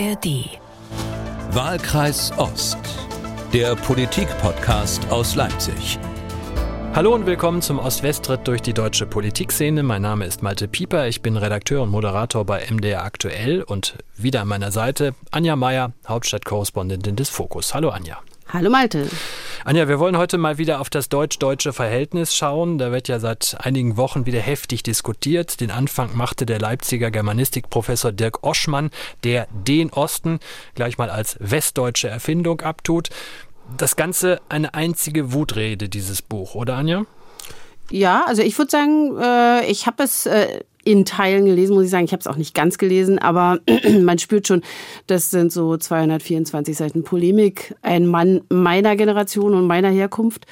ARD. Wahlkreis Ost, der Politik-Podcast aus Leipzig. Hallo und willkommen zum Ost-West-Ritt durch die deutsche Politikszene. Mein Name ist Malte Pieper, ich bin Redakteur und Moderator bei MDR Aktuell und wieder an meiner Seite Anja Meier, Hauptstadtkorrespondentin des Fokus. Hallo Anja. Hallo Malte. Anja, wir wollen heute mal wieder auf das deutsch-deutsche Verhältnis schauen. Da wird ja seit einigen Wochen wieder heftig diskutiert. Den Anfang machte der Leipziger Germanistikprofessor Dirk Oschmann, der den Osten gleich mal als westdeutsche Erfindung abtut. Das Ganze eine einzige Wutrede, dieses Buch, oder Anja? Ja, also ich würde sagen, äh, ich habe es äh, in Teilen gelesen, muss ich sagen. Ich habe es auch nicht ganz gelesen, aber man spürt schon, das sind so 224 Seiten Polemik. Ein Mann meiner Generation und meiner Herkunft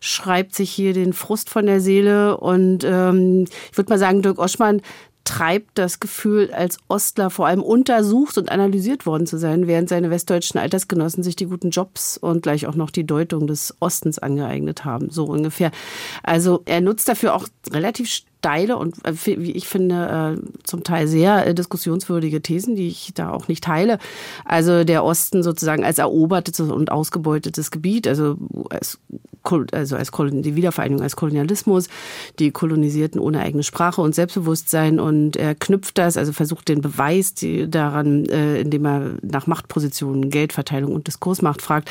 schreibt sich hier den Frust von der Seele. Und ähm, ich würde mal sagen, Dirk Oschmann treibt das Gefühl, als Ostler vor allem untersucht und analysiert worden zu sein, während seine westdeutschen Altersgenossen sich die guten Jobs und gleich auch noch die Deutung des Ostens angeeignet haben, so ungefähr. Also er nutzt dafür auch relativ steile und äh, wie ich finde äh, zum Teil sehr äh, diskussionswürdige Thesen, die ich da auch nicht teile. Also der Osten sozusagen als erobertes und ausgebeutetes Gebiet, also als, also als die Wiedervereinigung als Kolonialismus, die Kolonisierten ohne eigene Sprache und Selbstbewusstsein und er knüpft das, also versucht den Beweis daran, indem er nach Machtpositionen, Geldverteilung und Diskursmacht fragt.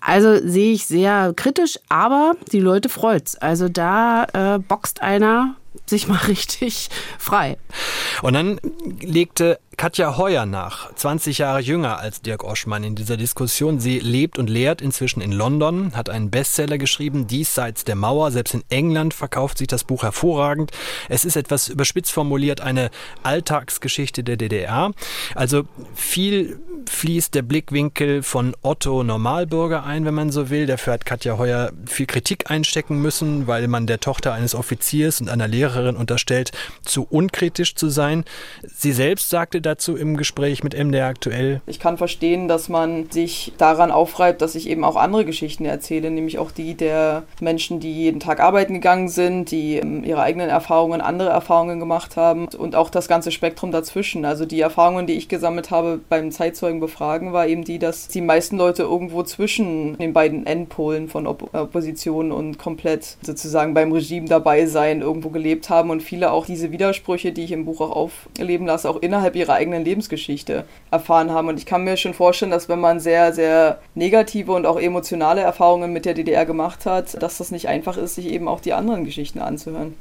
Also sehe ich sehr kritisch, aber die Leute freut's. Also da äh, boxt einer sich mal richtig frei. Und dann legte Katja Heuer nach, 20 Jahre jünger als Dirk Oschmann in dieser Diskussion. Sie lebt und lehrt inzwischen in London, hat einen Bestseller geschrieben, Diesseits der Mauer. Selbst in England verkauft sich das Buch hervorragend. Es ist etwas überspitzt formuliert eine Alltagsgeschichte der DDR. Also viel fließt der Blickwinkel von Otto Normalbürger ein, wenn man so will. Dafür hat Katja Heuer viel Kritik einstecken müssen, weil man der Tochter eines Offiziers und einer Lehrerin unterstellt, zu unkritisch zu sein. Sie selbst sagte dazu im Gespräch mit MDR aktuell? Ich kann verstehen, dass man sich daran aufreibt, dass ich eben auch andere Geschichten erzähle, nämlich auch die der Menschen, die jeden Tag arbeiten gegangen sind, die ähm, ihre eigenen Erfahrungen, andere Erfahrungen gemacht haben und auch das ganze Spektrum dazwischen. Also die Erfahrungen, die ich gesammelt habe beim Zeitzeugenbefragen, war eben die, dass die meisten Leute irgendwo zwischen den beiden Endpolen von Opp Opposition und komplett sozusagen beim Regime dabei sein irgendwo gelebt haben und viele auch diese Widersprüche, die ich im Buch auch aufleben lasse, auch innerhalb ihrer eigenen Lebensgeschichte erfahren haben. Und ich kann mir schon vorstellen, dass wenn man sehr, sehr negative und auch emotionale Erfahrungen mit der DDR gemacht hat, dass das nicht einfach ist, sich eben auch die anderen Geschichten anzuhören.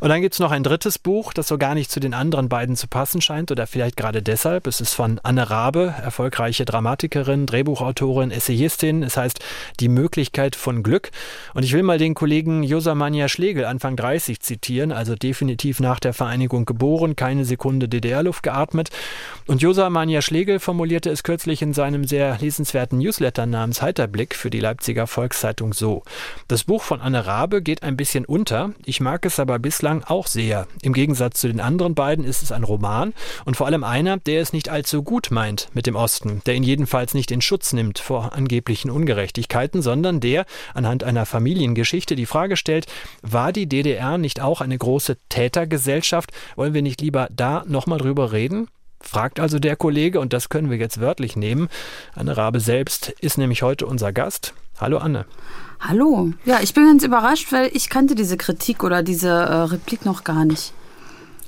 Und dann gibt es noch ein drittes Buch, das so gar nicht zu den anderen beiden zu passen scheint oder vielleicht gerade deshalb. Es ist von Anne Rabe, erfolgreiche Dramatikerin, Drehbuchautorin, Essayistin. Es heißt Die Möglichkeit von Glück. Und ich will mal den Kollegen Josamania Schlegel, Anfang 30, zitieren, also definitiv nach der Vereinigung geboren, keine Sekunde DDR-Luft geatmet. Und Josamania Schlegel formulierte es kürzlich in seinem sehr lesenswerten Newsletter namens Heiterblick für die Leipziger Volkszeitung so. Das Buch von Anne Rabe geht ein bisschen unter. Ich mag es aber bislang bislang auch sehr. Im Gegensatz zu den anderen beiden ist es ein Roman und vor allem einer, der es nicht allzu gut meint mit dem Osten, der ihn jedenfalls nicht in Schutz nimmt vor angeblichen Ungerechtigkeiten, sondern der anhand einer Familiengeschichte die Frage stellt, war die DDR nicht auch eine große Tätergesellschaft? Wollen wir nicht lieber da nochmal drüber reden? Fragt also der Kollege, und das können wir jetzt wörtlich nehmen. Anne Rabe selbst ist nämlich heute unser Gast. Hallo Anne. Hallo. Ja, ich bin ganz überrascht, weil ich kannte diese Kritik oder diese äh, Replik noch gar nicht.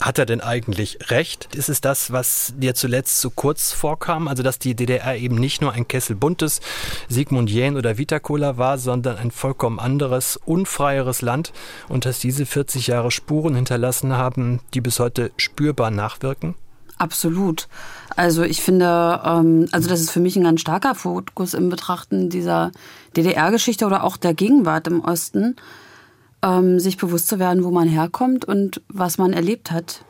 Hat er denn eigentlich recht? Ist es das, was dir zuletzt zu kurz vorkam? Also, dass die DDR eben nicht nur ein Kessel buntes Sigmund Jähn oder Vitacola war, sondern ein vollkommen anderes, unfreieres Land und dass diese 40 Jahre Spuren hinterlassen haben, die bis heute spürbar nachwirken? Absolut. Also ich finde, ähm, also das ist für mich ein ganz starker Fokus im Betrachten dieser DDR-Geschichte oder auch der Gegenwart im Osten, ähm, sich bewusst zu werden, wo man herkommt und was man erlebt hat.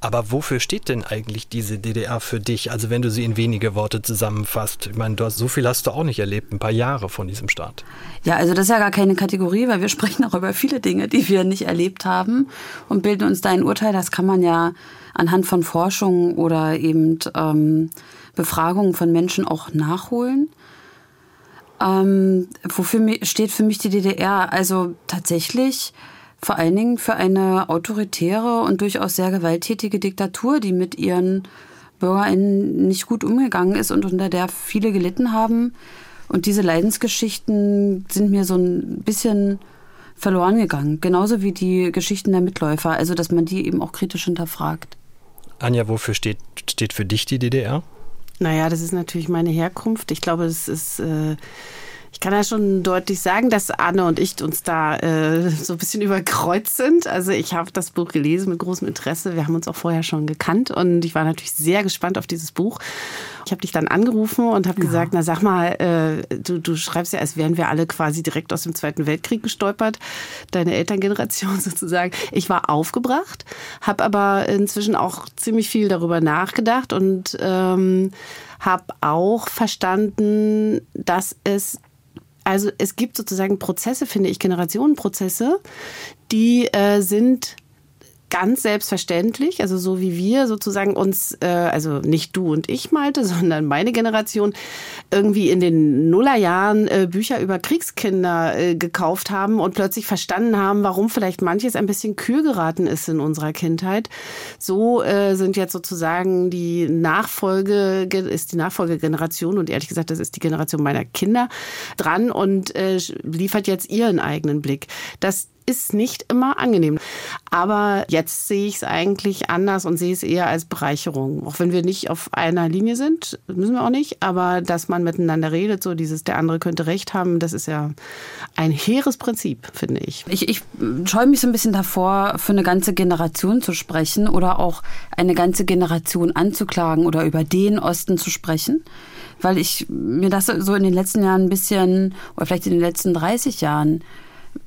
Aber wofür steht denn eigentlich diese DDR für dich? Also wenn du sie in wenige Worte zusammenfasst. Ich meine, du hast, so viel hast du auch nicht erlebt, ein paar Jahre von diesem Staat. Ja, also das ist ja gar keine Kategorie, weil wir sprechen auch über viele Dinge, die wir nicht erlebt haben und bilden uns da ein Urteil. Das kann man ja anhand von Forschung oder eben ähm, Befragungen von Menschen auch nachholen. Ähm, wofür steht für mich die DDR? Also tatsächlich vor allen Dingen für eine autoritäre und durchaus sehr gewalttätige Diktatur, die mit ihren BürgerInnen nicht gut umgegangen ist und unter der viele gelitten haben. Und diese Leidensgeschichten sind mir so ein bisschen verloren gegangen. Genauso wie die Geschichten der Mitläufer. Also, dass man die eben auch kritisch hinterfragt. Anja, wofür steht, steht für dich die DDR? Naja, das ist natürlich meine Herkunft. Ich glaube, es ist. Äh ich kann ja schon deutlich sagen, dass Anne und ich uns da äh, so ein bisschen überkreuzt sind. Also ich habe das Buch gelesen mit großem Interesse. Wir haben uns auch vorher schon gekannt und ich war natürlich sehr gespannt auf dieses Buch. Ich habe dich dann angerufen und habe ja. gesagt, na sag mal, äh, du, du schreibst ja, als wären wir alle quasi direkt aus dem Zweiten Weltkrieg gestolpert, deine Elterngeneration sozusagen. Ich war aufgebracht, habe aber inzwischen auch ziemlich viel darüber nachgedacht und ähm, habe auch verstanden, dass es also es gibt sozusagen Prozesse, finde ich, Generationenprozesse, die äh, sind ganz selbstverständlich, also so wie wir sozusagen uns, äh, also nicht du und ich, Malte, sondern meine Generation, irgendwie in den Nullerjahren äh, Bücher über Kriegskinder äh, gekauft haben und plötzlich verstanden haben, warum vielleicht manches ein bisschen kühl geraten ist in unserer Kindheit. So äh, sind jetzt sozusagen die Nachfolge, ist die Nachfolgegeneration und ehrlich gesagt, das ist die Generation meiner Kinder dran und äh, liefert jetzt ihren eigenen Blick. Das ist nicht immer angenehm. Aber jetzt sehe ich es eigentlich anders und sehe es eher als Bereicherung. Auch wenn wir nicht auf einer Linie sind, müssen wir auch nicht. Aber dass man miteinander redet, so dieses, der andere könnte recht haben, das ist ja ein hehres Prinzip, finde ich. Ich, ich scheue mich so ein bisschen davor, für eine ganze Generation zu sprechen oder auch eine ganze Generation anzuklagen oder über den Osten zu sprechen weil ich mir das so in den letzten Jahren ein bisschen, oder vielleicht in den letzten 30 Jahren,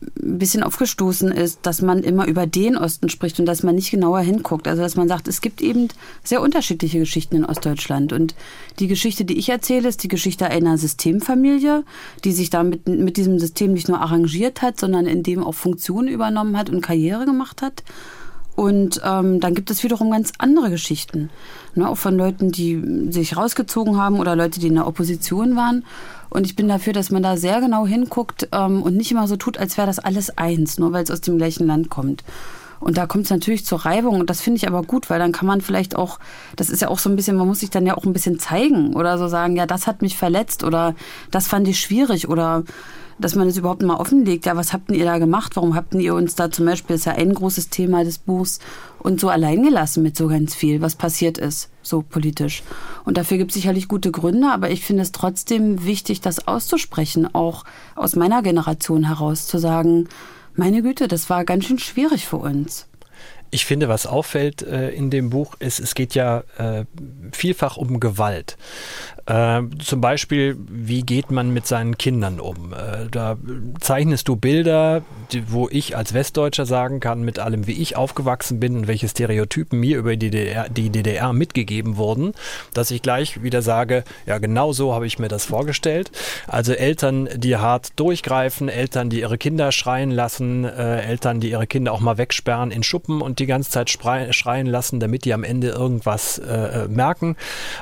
ein bisschen aufgestoßen ist, dass man immer über den Osten spricht und dass man nicht genauer hinguckt. Also dass man sagt, es gibt eben sehr unterschiedliche Geschichten in Ostdeutschland. Und die Geschichte, die ich erzähle, ist die Geschichte einer Systemfamilie, die sich damit mit diesem System nicht nur arrangiert hat, sondern in dem auch Funktionen übernommen hat und Karriere gemacht hat. Und ähm, dann gibt es wiederum ganz andere Geschichten, ne, auch von Leuten, die sich rausgezogen haben oder Leute, die in der Opposition waren. Und ich bin dafür, dass man da sehr genau hinguckt ähm, und nicht immer so tut, als wäre das alles eins, nur weil es aus dem gleichen Land kommt. Und da kommt es natürlich zur Reibung und das finde ich aber gut, weil dann kann man vielleicht auch, das ist ja auch so ein bisschen, man muss sich dann ja auch ein bisschen zeigen oder so sagen, ja, das hat mich verletzt oder das fand ich schwierig oder dass man es überhaupt mal offenlegt. Ja, was habt ihr da gemacht? Warum habt ihr uns da zum Beispiel, ist ja ein großes Thema des Buchs, und so allein gelassen mit so ganz viel, was passiert ist, so politisch. Und dafür gibt es sicherlich gute Gründe, aber ich finde es trotzdem wichtig, das auszusprechen, auch aus meiner Generation heraus, zu sagen, meine Güte, das war ganz schön schwierig für uns. Ich finde, was auffällt äh, in dem Buch, ist, es geht ja äh, vielfach um Gewalt. Äh, zum Beispiel, wie geht man mit seinen Kindern um? Äh, da zeichnest du Bilder, die, wo ich als Westdeutscher sagen kann, mit allem, wie ich aufgewachsen bin und welche Stereotypen mir über die DDR, die DDR mitgegeben wurden, dass ich gleich wieder sage, ja, genau so habe ich mir das vorgestellt. Also Eltern, die hart durchgreifen, Eltern, die ihre Kinder schreien lassen, äh, Eltern, die ihre Kinder auch mal wegsperren in Schuppen und die ganze Zeit schreien lassen, damit die am Ende irgendwas äh, merken.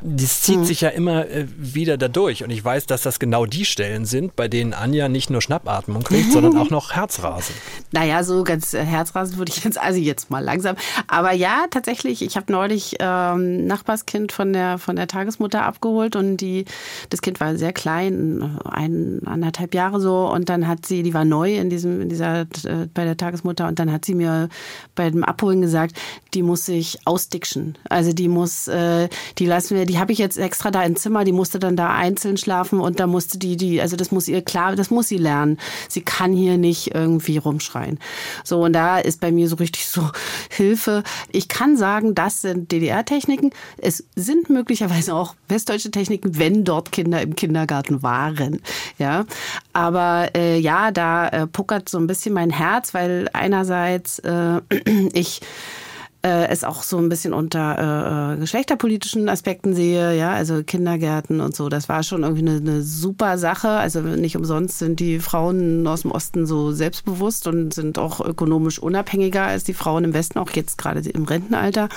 Das zieht mhm. sich ja immer äh, wieder dadurch. Und ich weiß, dass das genau die Stellen sind, bei denen Anja nicht nur Schnappatmung kriegt, sondern auch noch Herzrasen. Naja, so ganz äh, Herzrasen würde ich jetzt, also jetzt mal langsam. Aber ja, tatsächlich, ich habe neulich ähm, Nachbarskind von der, von der Tagesmutter abgeholt und die, das Kind war sehr klein, ein, anderthalb Jahre so. Und dann hat sie, die war neu in diesem, in dieser, äh, bei der Tagesmutter und dann hat sie mir bei dem Abholen gesagt, die muss sich ausdickschen. Also die muss, äh, die lassen wir, die habe ich jetzt extra da im Zimmer, die musste dann da einzeln schlafen und da musste die, die, also das muss ihr klar, das muss sie lernen. Sie kann hier nicht irgendwie rumschreien. So, und da ist bei mir so richtig so Hilfe. Ich kann sagen, das sind DDR-Techniken. Es sind möglicherweise auch westdeutsche Techniken, wenn dort Kinder im Kindergarten waren. Ja, aber äh, ja, da äh, puckert so ein bisschen mein Herz, weil einerseits äh, ich äh, es auch so ein bisschen unter äh, äh, geschlechterpolitischen Aspekten sehe, ja, also Kindergärten und so. Das war schon irgendwie eine, eine super Sache. Also nicht umsonst sind die Frauen aus dem Osten so selbstbewusst und sind auch ökonomisch unabhängiger als die Frauen im Westen, auch jetzt gerade im Rentenalter.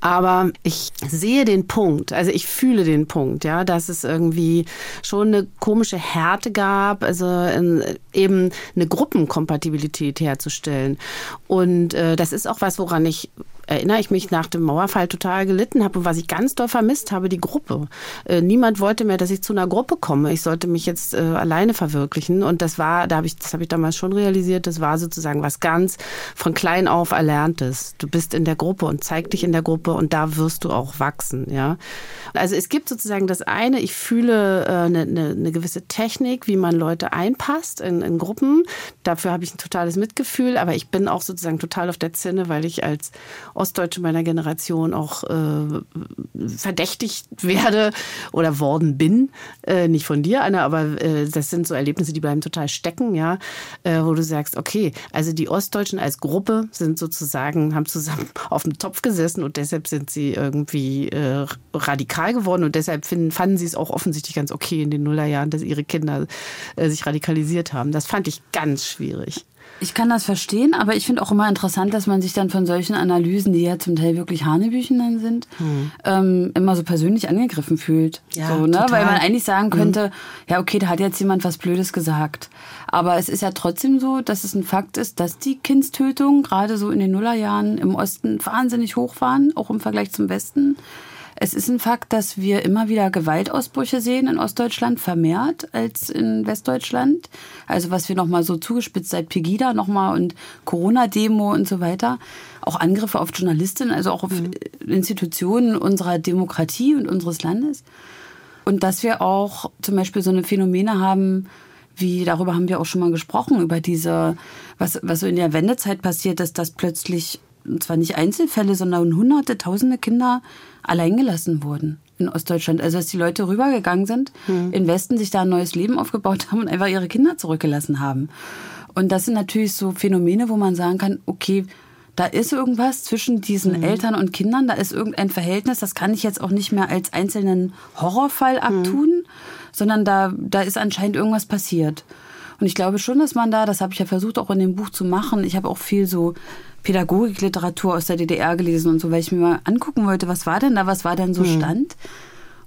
Aber ich sehe den Punkt, also ich fühle den Punkt, ja, dass es irgendwie schon eine komische Härte gab, also in, eben eine Gruppenkompatibilität herzustellen. Und äh, das ist auch was, woran ich erinnere ich mich nach dem Mauerfall total gelitten habe und was ich ganz doll vermisst habe, die Gruppe. Äh, niemand wollte mehr, dass ich zu einer Gruppe komme. Ich sollte mich jetzt äh, alleine verwirklichen und das war, da habe ich, das habe ich damals schon realisiert, das war sozusagen was ganz von klein auf erlerntes. Du bist in der Gruppe und zeig dich in der Gruppe und da wirst du auch wachsen, ja. Also es gibt sozusagen das eine, ich fühle äh, eine, eine, eine gewisse Technik, wie man Leute einpasst in, in Gruppen. Dafür habe ich ein totales Mitgefühl, aber ich bin auch sozusagen total auf der Zinne, weil ich als Ostdeutsche meiner Generation auch äh, verdächtigt werde oder worden bin. Äh, nicht von dir, Anna, aber äh, das sind so Erlebnisse, die bleiben total stecken, ja, äh, wo du sagst, okay, also die Ostdeutschen als Gruppe sind sozusagen, haben zusammen auf dem Topf gesessen und deshalb sind sie irgendwie äh, radikal geworden und deshalb finden, fanden sie es auch offensichtlich ganz okay in den Nullerjahren, dass ihre Kinder äh, sich radikalisiert haben. Das fand ich ganz schwierig. Ich kann das verstehen, aber ich finde auch immer interessant, dass man sich dann von solchen Analysen, die ja zum Teil wirklich Hanebüchen dann sind, hm. ähm, immer so persönlich angegriffen fühlt. Ja, so, ne? Weil man eigentlich sagen könnte, hm. ja, okay, da hat jetzt jemand was Blödes gesagt. Aber es ist ja trotzdem so, dass es ein Fakt ist, dass die Kindstötungen gerade so in den Nullerjahren im Osten wahnsinnig hoch waren, auch im Vergleich zum Westen. Es ist ein Fakt, dass wir immer wieder Gewaltausbrüche sehen in Ostdeutschland, vermehrt als in Westdeutschland. Also was wir nochmal so zugespitzt seit Pegida nochmal und Corona-Demo und so weiter. Auch Angriffe auf Journalistinnen, also auch auf mhm. Institutionen unserer Demokratie und unseres Landes. Und dass wir auch zum Beispiel so eine Phänomene haben, wie darüber haben wir auch schon mal gesprochen, über diese, was, was so in der Wendezeit passiert ist, dass plötzlich, und zwar nicht Einzelfälle, sondern hunderte, tausende Kinder alleingelassen wurden in Ostdeutschland. Also dass die Leute rübergegangen sind, mhm. im Westen sich da ein neues Leben aufgebaut haben und einfach ihre Kinder zurückgelassen haben. Und das sind natürlich so Phänomene, wo man sagen kann, okay, da ist irgendwas zwischen diesen mhm. Eltern und Kindern, da ist irgendein Verhältnis, das kann ich jetzt auch nicht mehr als einzelnen Horrorfall mhm. abtun, mhm. sondern da, da ist anscheinend irgendwas passiert. Und ich glaube schon, dass man da, das habe ich ja versucht auch in dem Buch zu machen, ich habe auch viel so Pädagogikliteratur aus der DDR gelesen und so, weil ich mir mal angucken wollte, was war denn da, was war denn so hm. Stand.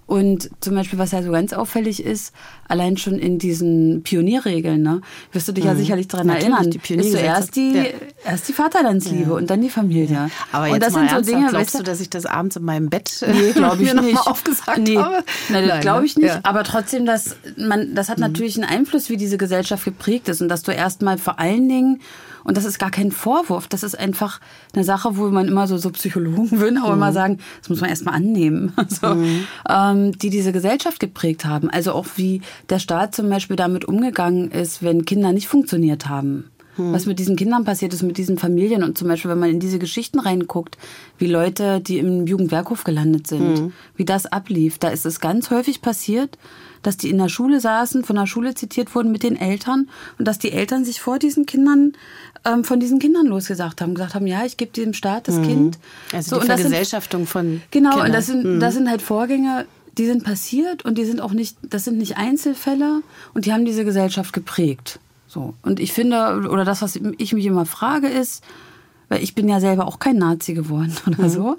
Und zum Beispiel, was ja so ganz auffällig ist, allein schon in diesen Pionierregeln, ne, wirst du dich mhm. ja sicherlich daran erinnern, die ist zuerst die, ja. erst die Vaterlandsliebe ja. und dann die Familie. Ja. Aber jetzt und das sind so Dinge, glaubst du, dass ich das abends in meinem Bett nee, glaube ich nicht. aufgesagt nee. habe? Nein, das glaube ich nicht. Aber trotzdem, dass man, das hat mhm. natürlich einen Einfluss, wie diese Gesellschaft geprägt ist und dass du erstmal vor allen Dingen und das ist gar kein Vorwurf. Das ist einfach eine Sache, wo man immer so, so Psychologen würden auch mhm. immer sagen, das muss man erstmal annehmen. Also, mhm. ähm, die diese Gesellschaft geprägt haben. Also auch wie der Staat zum Beispiel damit umgegangen ist, wenn Kinder nicht funktioniert haben. Mhm. Was mit diesen Kindern passiert ist, mit diesen Familien. Und zum Beispiel, wenn man in diese Geschichten reinguckt, wie Leute, die im Jugendwerkhof gelandet sind, mhm. wie das ablief, da ist es ganz häufig passiert, dass die in der Schule saßen, von der Schule zitiert wurden mit den Eltern und dass die Eltern sich vor diesen Kindern ähm, von diesen Kindern losgesagt haben, gesagt haben, ja, ich gebe diesem Staat das mhm. Kind. Also so, die Vergesellschaftung von Genau, Kindern. und das sind, mhm. das sind halt Vorgänge, die sind passiert und die sind auch nicht, das sind nicht Einzelfälle und die haben diese Gesellschaft geprägt. So. Und ich finde, oder das, was ich mich immer frage, ist, weil ich bin ja selber auch kein Nazi geworden oder mhm. so.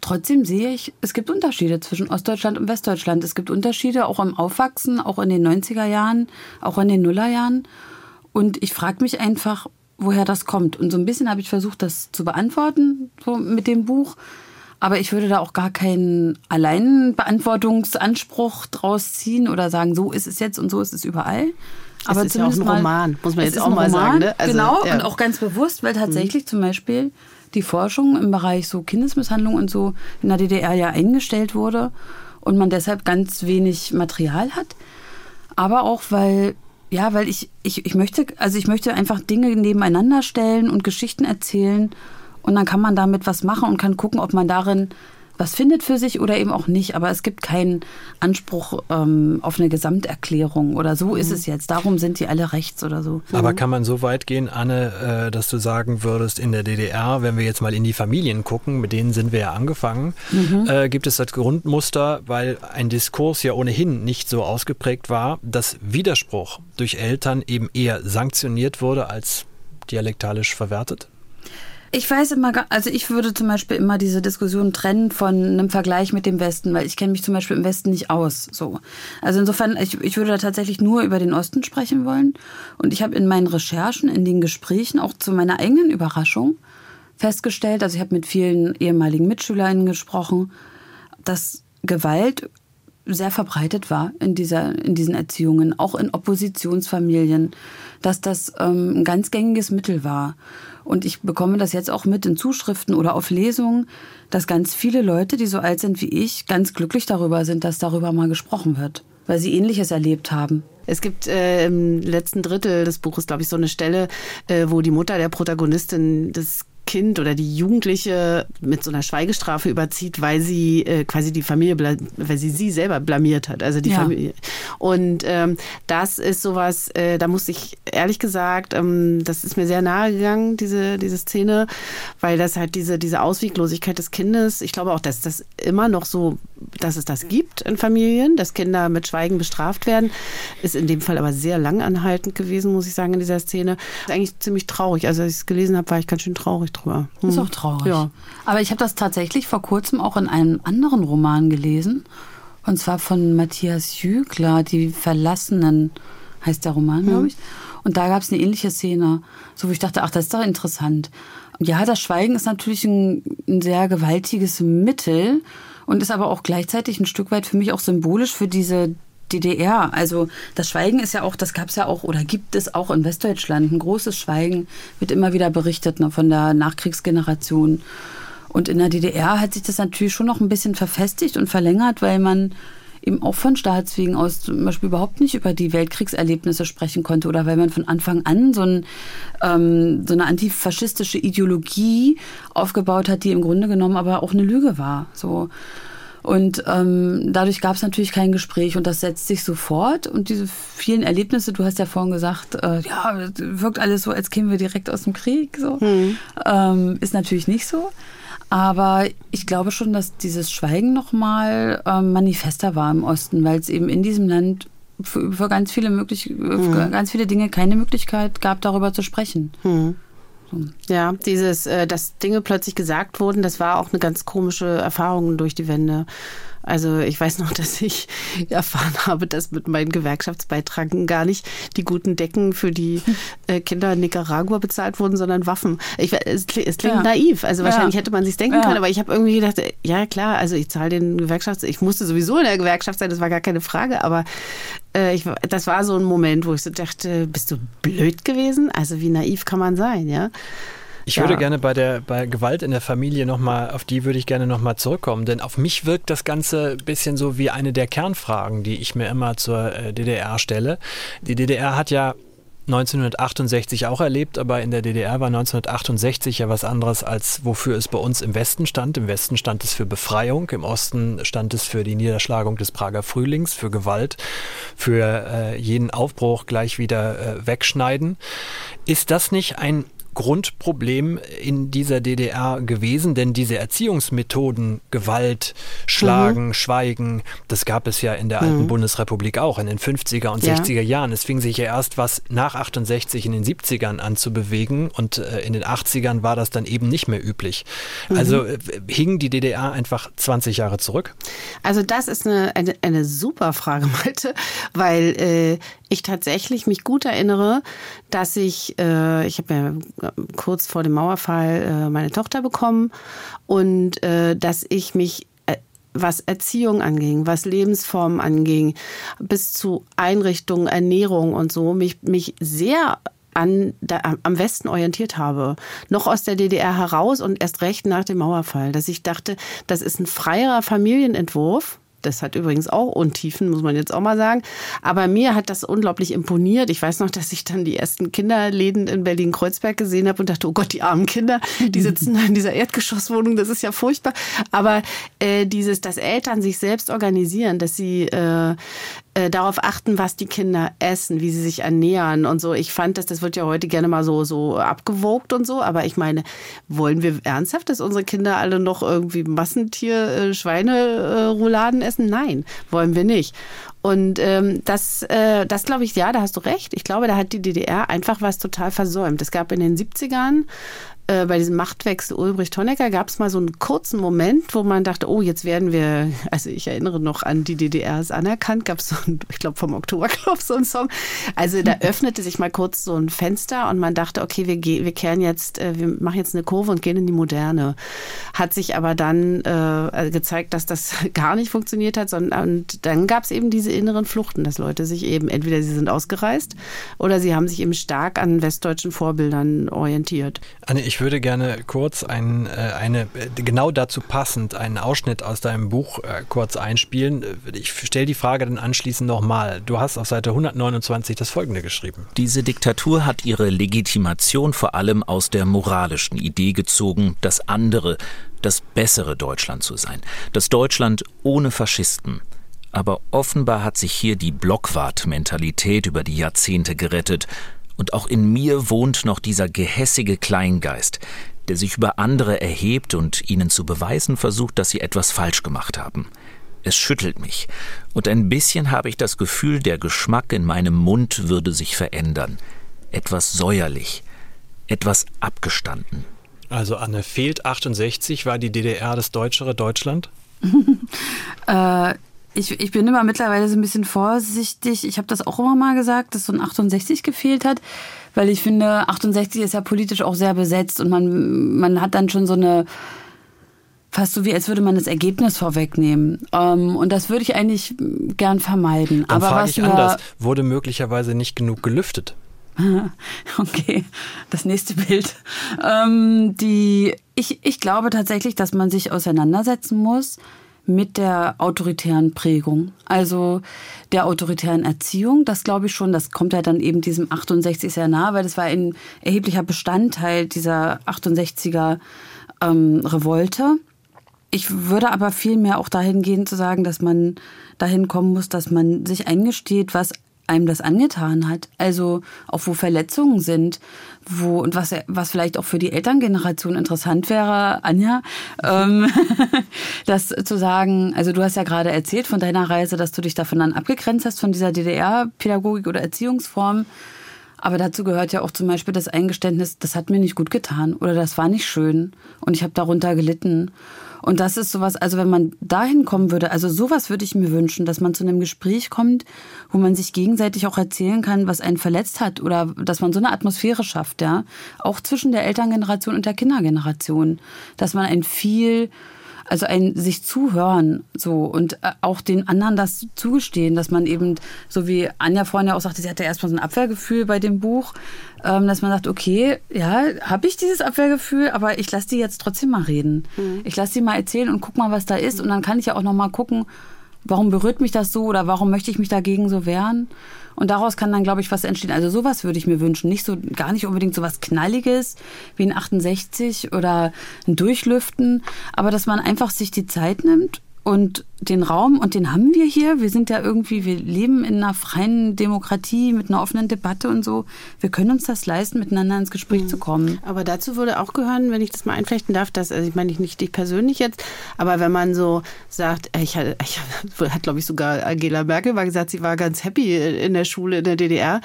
Trotzdem sehe ich, es gibt Unterschiede zwischen Ostdeutschland und Westdeutschland. Es gibt Unterschiede auch im Aufwachsen, auch in den 90er Jahren, auch in den Nullerjahren. Und ich frage mich einfach, woher das kommt. Und so ein bisschen habe ich versucht, das zu beantworten, so mit dem Buch. Aber ich würde da auch gar keinen Alleinbeantwortungsanspruch draus ziehen oder sagen, so ist es jetzt und so ist es überall. Aber es ist ja auch ein Roman, muss man jetzt auch mal Roman, sagen. Ne? Also, genau, ja. und auch ganz bewusst, weil tatsächlich mhm. zum Beispiel die Forschung im Bereich so Kindesmisshandlung und so in der DDR ja eingestellt wurde und man deshalb ganz wenig Material hat. Aber auch, weil ja, weil ich, ich, ich möchte, also ich möchte einfach Dinge nebeneinander stellen und Geschichten erzählen und dann kann man damit was machen und kann gucken, ob man darin was findet für sich oder eben auch nicht. Aber es gibt keinen Anspruch ähm, auf eine Gesamterklärung oder so mhm. ist es jetzt. Darum sind die alle rechts oder so. Aber mhm. kann man so weit gehen, Anne, äh, dass du sagen würdest, in der DDR, wenn wir jetzt mal in die Familien gucken, mit denen sind wir ja angefangen, mhm. äh, gibt es das Grundmuster, weil ein Diskurs ja ohnehin nicht so ausgeprägt war, dass Widerspruch durch Eltern eben eher sanktioniert wurde als dialektalisch verwertet? Ich weiß immer, also ich würde zum Beispiel immer diese Diskussion trennen von einem Vergleich mit dem Westen, weil ich kenne mich zum Beispiel im Westen nicht aus. So, also insofern, ich, ich würde da tatsächlich nur über den Osten sprechen wollen. Und ich habe in meinen Recherchen, in den Gesprächen, auch zu meiner eigenen Überraschung, festgestellt, also ich habe mit vielen ehemaligen Mitschülerinnen gesprochen, dass Gewalt sehr verbreitet war in, dieser, in diesen Erziehungen, auch in Oppositionsfamilien, dass das ähm, ein ganz gängiges Mittel war. Und ich bekomme das jetzt auch mit in Zuschriften oder auf Lesungen, dass ganz viele Leute, die so alt sind wie ich, ganz glücklich darüber sind, dass darüber mal gesprochen wird, weil sie ähnliches erlebt haben. Es gibt äh, im letzten Drittel des Buches, glaube ich, so eine Stelle, äh, wo die Mutter der Protagonistin das Kind oder die Jugendliche mit so einer Schweigestrafe überzieht, weil sie äh, quasi die Familie, weil sie sie selber blamiert hat, also die ja. Familie. Und ähm, das ist sowas, äh, da muss ich ehrlich gesagt, ähm, das ist mir sehr nahe gegangen, diese, diese Szene, weil das halt diese, diese Ausweglosigkeit des Kindes, ich glaube auch, dass das immer noch so, dass es das gibt in Familien, dass Kinder mit Schweigen bestraft werden, ist in dem Fall aber sehr langanhaltend gewesen, muss ich sagen, in dieser Szene. Ist eigentlich ziemlich traurig. Also als ich es gelesen habe, war ich ganz schön traurig drüber. Hm. Ist auch traurig. Ja. Aber ich habe das tatsächlich vor kurzem auch in einem anderen Roman gelesen. Und zwar von Matthias Jügler, Die Verlassenen heißt der Roman, glaube hm. ich. Und da gab es eine ähnliche Szene, so wo ich dachte, ach, das ist doch interessant. Ja, das Schweigen ist natürlich ein, ein sehr gewaltiges Mittel und ist aber auch gleichzeitig ein Stück weit für mich auch symbolisch für diese DDR. Also das Schweigen ist ja auch, das gab es ja auch oder gibt es auch in Westdeutschland. Ein großes Schweigen wird immer wieder berichtet ne, von der Nachkriegsgeneration. Und in der DDR hat sich das natürlich schon noch ein bisschen verfestigt und verlängert, weil man eben auch von Staatswegen aus zum Beispiel überhaupt nicht über die Weltkriegserlebnisse sprechen konnte oder weil man von Anfang an so, ein, ähm, so eine antifaschistische Ideologie aufgebaut hat, die im Grunde genommen aber auch eine Lüge war. So. Und ähm, dadurch gab es natürlich kein Gespräch und das setzt sich sofort. Und diese vielen Erlebnisse, du hast ja vorhin gesagt, äh, ja, wirkt alles so, als kämen wir direkt aus dem Krieg. So. Hm. Ähm, ist natürlich nicht so. Aber ich glaube schon, dass dieses Schweigen nochmal ähm, manifester war im Osten, weil es eben in diesem Land für, für ganz viele möglich, hm. für ganz viele Dinge keine Möglichkeit gab, darüber zu sprechen. Hm. Ja, dieses, äh, dass Dinge plötzlich gesagt wurden, das war auch eine ganz komische Erfahrung durch die Wende. Also ich weiß noch, dass ich erfahren habe, dass mit meinen Gewerkschaftsbeitragen gar nicht die guten Decken für die äh, Kinder in Nicaragua bezahlt wurden, sondern Waffen. Ich, es, es klingt ja. naiv. Also wahrscheinlich ja. hätte man sich denken ja. können, aber ich habe irgendwie gedacht, ja klar, also ich zahle den Gewerkschafts... Ich musste sowieso in der Gewerkschaft sein, das war gar keine Frage, aber äh, ich, das war so ein Moment, wo ich so dachte, bist du blöd gewesen? Also wie naiv kann man sein, ja? Ich ja. würde gerne bei der bei Gewalt in der Familie nochmal, auf die würde ich gerne nochmal zurückkommen, denn auf mich wirkt das Ganze ein bisschen so wie eine der Kernfragen, die ich mir immer zur äh, DDR stelle. Die DDR hat ja 1968 auch erlebt, aber in der DDR war 1968 ja was anderes, als wofür es bei uns im Westen stand. Im Westen stand es für Befreiung, im Osten stand es für die Niederschlagung des Prager Frühlings, für Gewalt, für äh, jeden Aufbruch gleich wieder äh, wegschneiden. Ist das nicht ein Grundproblem in dieser DDR gewesen, denn diese Erziehungsmethoden, Gewalt, Schlagen, mhm. Schweigen, das gab es ja in der alten mhm. Bundesrepublik auch in den 50er und ja. 60er Jahren. Es fing sich ja erst was nach 68 in den 70ern an zu bewegen und äh, in den 80ern war das dann eben nicht mehr üblich. Mhm. Also äh, hing die DDR einfach 20 Jahre zurück? Also das ist eine, eine, eine super Frage, Malte, weil äh, ich tatsächlich mich gut erinnere, dass ich, äh, ich habe ja kurz vor dem Mauerfall äh, meine Tochter bekommen und äh, dass ich mich äh, was Erziehung anging, was Lebensformen anging, bis zu Einrichtungen, Ernährung und so, mich, mich sehr an, da, am Westen orientiert habe. Noch aus der DDR heraus und erst recht nach dem Mauerfall. Dass ich dachte, das ist ein freierer Familienentwurf das hat übrigens auch Untiefen, muss man jetzt auch mal sagen. Aber mir hat das unglaublich imponiert. Ich weiß noch, dass ich dann die ersten Kinderläden in Berlin-Kreuzberg gesehen habe und dachte, oh Gott, die armen Kinder, die sitzen in dieser Erdgeschosswohnung, das ist ja furchtbar. Aber äh, dieses, dass Eltern sich selbst organisieren, dass sie äh, äh, darauf achten, was die Kinder essen, wie sie sich ernähren und so. Ich fand, dass das wird ja heute gerne mal so so abgewogt und so, aber ich meine, wollen wir ernsthaft, dass unsere Kinder alle noch irgendwie Massentier äh, Schweinerouladen essen? Nein, wollen wir nicht. Und ähm, das, äh, das glaube ich, ja, da hast du recht. Ich glaube, da hat die DDR einfach was total versäumt. Es gab in den 70ern äh, bei diesem Machtwechsel Ulbricht Honecker gab es mal so einen kurzen Moment, wo man dachte, oh, jetzt werden wir, also ich erinnere noch an die DDR ist anerkannt, gab es so ein, ich glaube vom Oktoberklopf so einen Song. Also da öffnete sich mal kurz so ein Fenster und man dachte, okay, wir, wir kehren jetzt, äh, wir machen jetzt eine Kurve und gehen in die Moderne. Hat sich aber dann äh, gezeigt, dass das gar nicht funktioniert hat, sondern und dann gab es eben diese inneren Fluchten, dass Leute sich eben entweder sie sind ausgereist oder sie haben sich eben stark an westdeutschen Vorbildern orientiert. Anne, ich würde gerne kurz ein, äh, eine, äh, genau dazu passend einen Ausschnitt aus deinem Buch äh, kurz einspielen. Ich stelle die Frage dann anschließend nochmal. Du hast auf Seite 129 das folgende geschrieben. Diese Diktatur hat ihre Legitimation vor allem aus der moralischen Idee gezogen, das andere, das bessere Deutschland zu sein. Das Deutschland ohne Faschisten. Aber offenbar hat sich hier die Blockwart-Mentalität über die Jahrzehnte gerettet. Und auch in mir wohnt noch dieser gehässige Kleingeist, der sich über andere erhebt und ihnen zu beweisen versucht, dass sie etwas falsch gemacht haben. Es schüttelt mich, und ein bisschen habe ich das Gefühl, der Geschmack in meinem Mund würde sich verändern. Etwas säuerlich, etwas abgestanden. Also Anne, fehlt 68, war die DDR das deutschere Deutschland? äh, ich, ich bin immer mittlerweile so ein bisschen vorsichtig. Ich habe das auch immer mal gesagt, dass so ein 68 gefehlt hat, weil ich finde, 68 ist ja politisch auch sehr besetzt und man, man hat dann schon so eine fast so wie als würde man das Ergebnis vorwegnehmen. Ähm, und das würde ich eigentlich gern vermeiden. Dann Aber frage ich anders, wurde möglicherweise nicht genug gelüftet? Okay, das nächste Bild. Ähm, die, ich, ich glaube tatsächlich, dass man sich auseinandersetzen muss mit der autoritären Prägung, also der autoritären Erziehung. Das glaube ich schon, das kommt ja dann eben diesem 68 sehr nah, weil das war ein erheblicher Bestandteil dieser 68er ähm, Revolte. Ich würde aber vielmehr auch dahin gehen zu sagen, dass man dahin kommen muss, dass man sich eingesteht, was einem das angetan hat. Also auch wo Verletzungen sind, wo und was was vielleicht auch für die Elterngeneration interessant wäre, Anja, ähm, das zu sagen. Also du hast ja gerade erzählt von deiner Reise, dass du dich davon dann abgegrenzt hast von dieser DDR-Pädagogik oder Erziehungsform. Aber dazu gehört ja auch zum Beispiel das Eingeständnis, das hat mir nicht gut getan oder das war nicht schön und ich habe darunter gelitten. Und das ist sowas, also wenn man dahin kommen würde, also sowas würde ich mir wünschen, dass man zu einem Gespräch kommt, wo man sich gegenseitig auch erzählen kann, was einen verletzt hat oder dass man so eine Atmosphäre schafft, ja. Auch zwischen der Elterngeneration und der Kindergeneration. Dass man ein viel also ein sich zuhören so und äh, auch den anderen das zugestehen, dass man eben, so wie Anja vorhin ja auch sagte, sie hatte erstmal so ein Abwehrgefühl bei dem Buch, ähm, dass man sagt, okay, ja, habe ich dieses Abwehrgefühl, aber ich lasse die jetzt trotzdem mal reden. Mhm. Ich lasse die mal erzählen und guck mal, was da ist und dann kann ich ja auch noch mal gucken, warum berührt mich das so oder warum möchte ich mich dagegen so wehren? Und daraus kann dann, glaube ich, was entstehen. Also sowas würde ich mir wünschen. Nicht so, gar nicht unbedingt so was Knalliges wie ein 68 oder ein Durchlüften, aber dass man einfach sich die Zeit nimmt und den Raum, und den haben wir hier. Wir sind ja irgendwie, wir leben in einer freien Demokratie mit einer offenen Debatte und so. Wir können uns das leisten, miteinander ins Gespräch mhm. zu kommen. Aber dazu würde auch gehören, wenn ich das mal einflechten darf, dass, also ich meine nicht dich persönlich jetzt, aber wenn man so sagt, ich, ich hat glaube ich sogar Angela Merkel war gesagt, sie war ganz happy in der Schule in der DDR,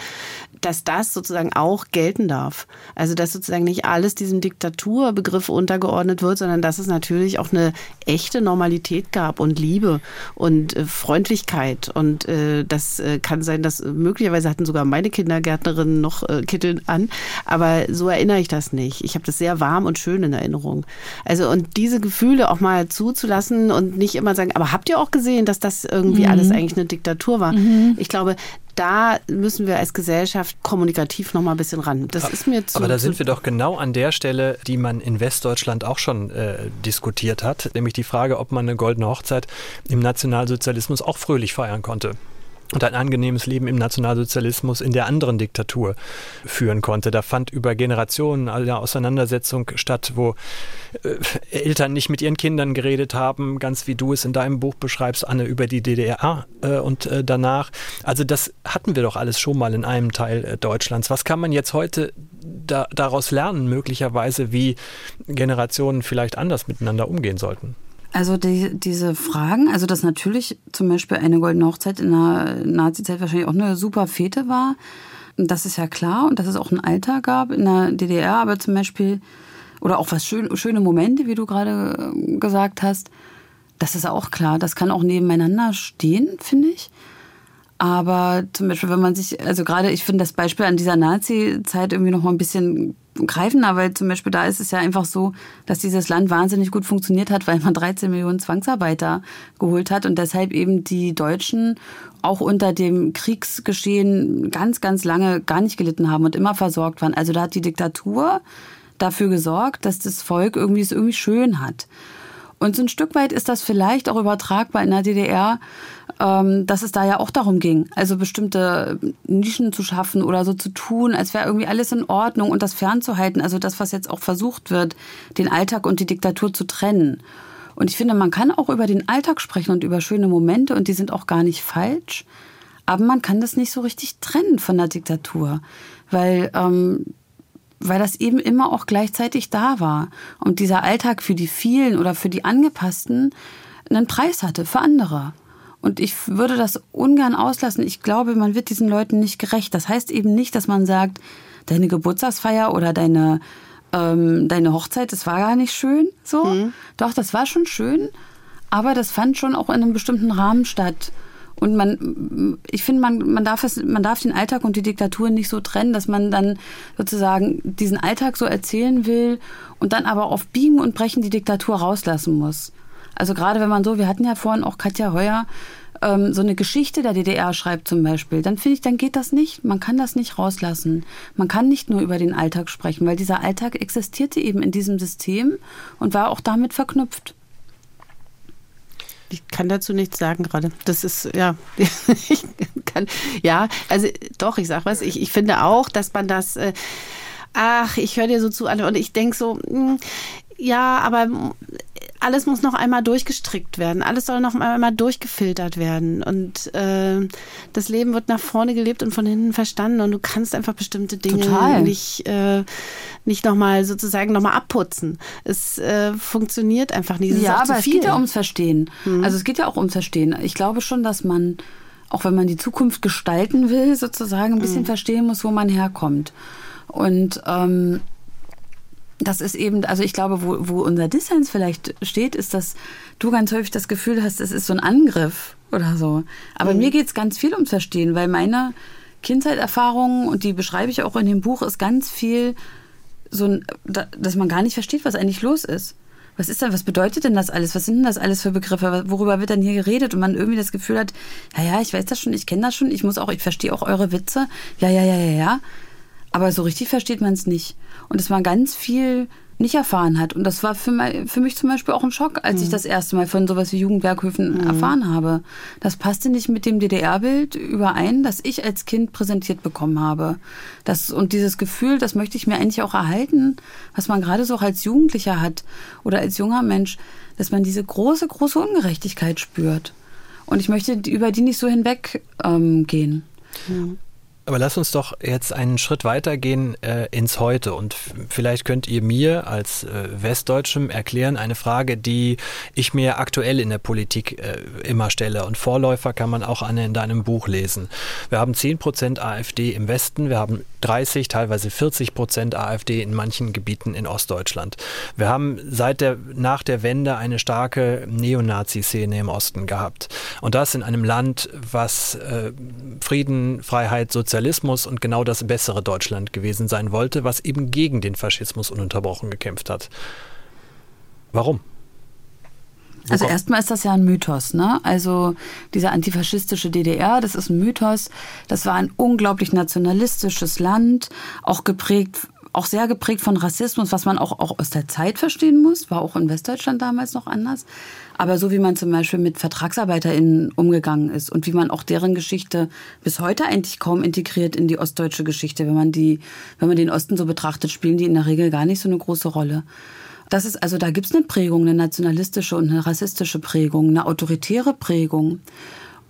dass das sozusagen auch gelten darf. Also dass sozusagen nicht alles diesem Diktaturbegriff untergeordnet wird, sondern dass es natürlich auch eine echte Normalität gab und Liebe und äh, Freundlichkeit. Und äh, das äh, kann sein, dass äh, möglicherweise hatten sogar meine Kindergärtnerinnen noch äh, Kittel an, aber so erinnere ich das nicht. Ich habe das sehr warm und schön in Erinnerung. Also und diese Gefühle auch mal zuzulassen und nicht immer sagen, aber habt ihr auch gesehen, dass das irgendwie mhm. alles eigentlich eine Diktatur war? Mhm. Ich glaube, da müssen wir als Gesellschaft kommunikativ noch mal ein bisschen ran. Das ist mir zu. Aber da sind wir doch genau an der Stelle, die man in Westdeutschland auch schon äh, diskutiert hat, nämlich die Frage, ob man eine goldene Hochzeit im Nationalsozialismus auch fröhlich feiern konnte und ein angenehmes Leben im Nationalsozialismus in der anderen Diktatur führen konnte. Da fand über Generationen eine Auseinandersetzung statt, wo äh, Eltern nicht mit ihren Kindern geredet haben, ganz wie du es in deinem Buch beschreibst, Anne, über die DDR äh, und äh, danach. Also das hatten wir doch alles schon mal in einem Teil Deutschlands. Was kann man jetzt heute da, daraus lernen, möglicherweise, wie Generationen vielleicht anders miteinander umgehen sollten? Also die, diese Fragen, also dass natürlich zum Beispiel eine goldene Hochzeit in der Nazi-Zeit wahrscheinlich auch eine super Fete war, das ist ja klar und dass es auch ein Alter gab in der DDR, aber zum Beispiel oder auch was schön, schöne Momente, wie du gerade äh, gesagt hast. Das ist auch klar. Das kann auch nebeneinander stehen, finde ich. Aber zum Beispiel, wenn man sich, also gerade ich finde das Beispiel an dieser Nazi-Zeit irgendwie noch mal ein bisschen greifender, weil zum Beispiel da ist es ja einfach so, dass dieses Land wahnsinnig gut funktioniert hat, weil man 13 Millionen Zwangsarbeiter geholt hat und deshalb eben die Deutschen auch unter dem Kriegsgeschehen ganz, ganz lange gar nicht gelitten haben und immer versorgt waren. Also da hat die Diktatur dafür gesorgt, dass das Volk irgendwie es irgendwie schön hat. Und so ein Stück weit ist das vielleicht auch übertragbar in der DDR, dass es da ja auch darum ging, also bestimmte Nischen zu schaffen oder so zu tun, als wäre irgendwie alles in Ordnung und das fernzuhalten. Also das, was jetzt auch versucht wird, den Alltag und die Diktatur zu trennen. Und ich finde, man kann auch über den Alltag sprechen und über schöne Momente und die sind auch gar nicht falsch. Aber man kann das nicht so richtig trennen von der Diktatur, weil ähm, weil das eben immer auch gleichzeitig da war und dieser Alltag für die vielen oder für die Angepassten einen Preis hatte für andere. Und ich würde das ungern auslassen. Ich glaube, man wird diesen Leuten nicht gerecht. Das heißt eben nicht, dass man sagt, deine Geburtstagsfeier oder deine, ähm, deine Hochzeit, das war gar nicht schön. So. Mhm. Doch, das war schon schön. Aber das fand schon auch in einem bestimmten Rahmen statt. Und man, ich finde, man, man, darf es, man darf den Alltag und die Diktatur nicht so trennen, dass man dann sozusagen diesen Alltag so erzählen will und dann aber auf Biegen und Brechen die Diktatur rauslassen muss. Also gerade wenn man so, wir hatten ja vorhin auch Katja Heuer, ähm, so eine Geschichte der DDR schreibt zum Beispiel, dann finde ich, dann geht das nicht. Man kann das nicht rauslassen. Man kann nicht nur über den Alltag sprechen, weil dieser Alltag existierte eben in diesem System und war auch damit verknüpft. Ich kann dazu nichts sagen gerade. Das ist, ja, ich kann, ja, also doch, ich sag was. Ich, ich finde auch, dass man das, äh, ach, ich höre dir so zu, und ich denke so, mh, hm, ja, aber alles muss noch einmal durchgestrickt werden. Alles soll noch einmal durchgefiltert werden. Und äh, das Leben wird nach vorne gelebt und von hinten verstanden. Und du kannst einfach bestimmte Dinge Total. nicht, äh, nicht nochmal sozusagen nochmal abputzen. Es äh, funktioniert einfach nicht. Es ja, aber es geht ja ums Verstehen. Mhm. Also es geht ja auch ums Verstehen. Ich glaube schon, dass man, auch wenn man die Zukunft gestalten will, sozusagen ein bisschen mhm. verstehen muss, wo man herkommt. Und ähm, das ist eben, also ich glaube, wo, wo unser Dissens vielleicht steht, ist, dass du ganz häufig das Gefühl hast, es ist so ein Angriff oder so. Aber mhm. mir geht es ganz viel ums Verstehen, weil meine Kindheiterfahrungen, und die beschreibe ich auch in dem Buch, ist ganz viel so, ein, dass man gar nicht versteht, was eigentlich los ist. Was ist denn, was bedeutet denn das alles? Was sind denn das alles für Begriffe? Worüber wird denn hier geredet? Und man irgendwie das Gefühl hat, ja, ja, ich weiß das schon, ich kenne das schon, ich muss auch, ich verstehe auch eure Witze. Ja, ja, ja, ja, ja. Aber so richtig versteht man es nicht. Und dass man ganz viel nicht erfahren hat. Und das war für, mein, für mich zum Beispiel auch ein Schock, als mhm. ich das erste Mal von sowas wie Jugendwerkhöfen mhm. erfahren habe. Das passte nicht mit dem DDR-Bild überein, das ich als Kind präsentiert bekommen habe. Das, und dieses Gefühl, das möchte ich mir eigentlich auch erhalten, was man gerade so auch als Jugendlicher hat oder als junger Mensch, dass man diese große, große Ungerechtigkeit spürt. Und ich möchte über die nicht so hinweggehen. Ähm, gehen. Mhm. Aber lass uns doch jetzt einen Schritt weitergehen äh, ins Heute. Und vielleicht könnt ihr mir als äh, Westdeutschem erklären eine Frage, die ich mir aktuell in der Politik äh, immer stelle. Und Vorläufer kann man auch an in deinem Buch lesen. Wir haben 10 Prozent AfD im Westen, wir haben 30, teilweise 40 Prozent AfD in manchen Gebieten in Ostdeutschland. Wir haben seit der, nach der Wende eine starke Neonazi-Szene im Osten gehabt. Und das in einem Land, was äh, Frieden, Freiheit, Sozialismus und genau das bessere Deutschland gewesen sein wollte, was eben gegen den Faschismus ununterbrochen gekämpft hat. Warum? Also erstmal ist das ja ein Mythos, ne? Also diese antifaschistische DDR, das ist ein Mythos. Das war ein unglaublich nationalistisches Land, auch geprägt auch sehr geprägt von Rassismus, was man auch, auch aus der Zeit verstehen muss, war auch in Westdeutschland damals noch anders. Aber so wie man zum Beispiel mit VertragsarbeiterInnen umgegangen ist und wie man auch deren Geschichte bis heute eigentlich kaum integriert in die ostdeutsche Geschichte, wenn man die, wenn man den Osten so betrachtet, spielen die in der Regel gar nicht so eine große Rolle. Das ist, also da gibt es eine Prägung, eine nationalistische und eine rassistische Prägung, eine autoritäre Prägung.